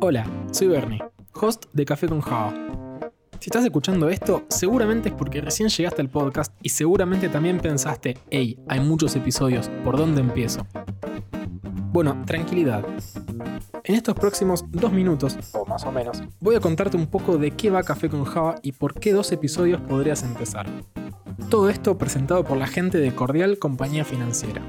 Hola, soy Bernie, host de Café con Java. Si estás escuchando esto, seguramente es porque recién llegaste al podcast y seguramente también pensaste, hey, hay muchos episodios, ¿por dónde empiezo? Bueno, tranquilidad. En estos próximos dos minutos, o más o menos, voy a contarte un poco de qué va Café con Java y por qué dos episodios podrías empezar. Todo esto presentado por la gente de Cordial Compañía Financiera.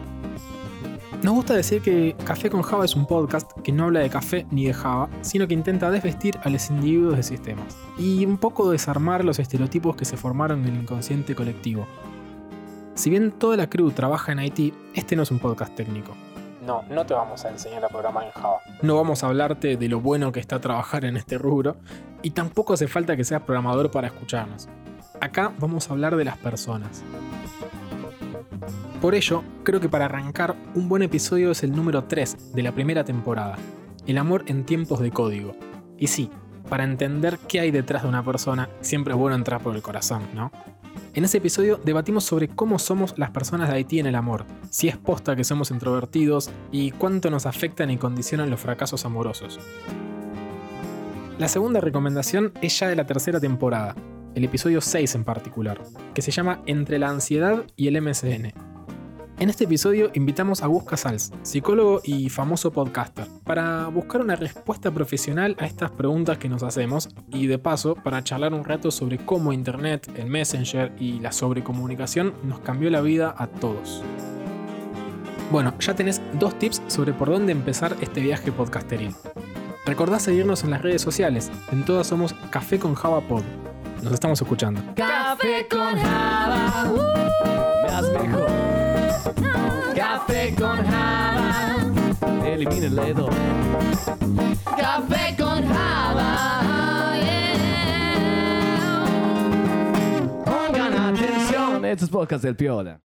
Nos gusta decir que Café con Java es un podcast que no habla de café ni de Java, sino que intenta desvestir a los individuos de sistemas y un poco desarmar los estereotipos que se formaron en el inconsciente colectivo. Si bien toda la crew trabaja en IT, este no es un podcast técnico. No, no te vamos a enseñar a programar en Java. No vamos a hablarte de lo bueno que está trabajar en este rubro y tampoco hace falta que seas programador para escucharnos. Acá vamos a hablar de las personas. Por ello, creo que para arrancar, un buen episodio es el número 3 de la primera temporada, El amor en tiempos de código. Y sí, para entender qué hay detrás de una persona, siempre es bueno entrar por el corazón, ¿no? En ese episodio debatimos sobre cómo somos las personas de Haití en el amor, si es posta que somos introvertidos y cuánto nos afectan y condicionan los fracasos amorosos. La segunda recomendación es ya de la tercera temporada, el episodio 6 en particular, que se llama Entre la ansiedad y el MSN. En este episodio invitamos a Gus Casals, psicólogo y famoso podcaster, para buscar una respuesta profesional a estas preguntas que nos hacemos y de paso para charlar un rato sobre cómo Internet, el Messenger y la sobrecomunicación nos cambió la vida a todos. Bueno, ya tenés dos tips sobre por dónde empezar este viaje podcasteril. Recordá seguirnos en las redes sociales, en todas somos Café con Java Pod. Nos estamos escuchando. Café con Java, uh, elimina el dedo. Café con Java, yeah. Pongan atención, estos es podcast del Piola.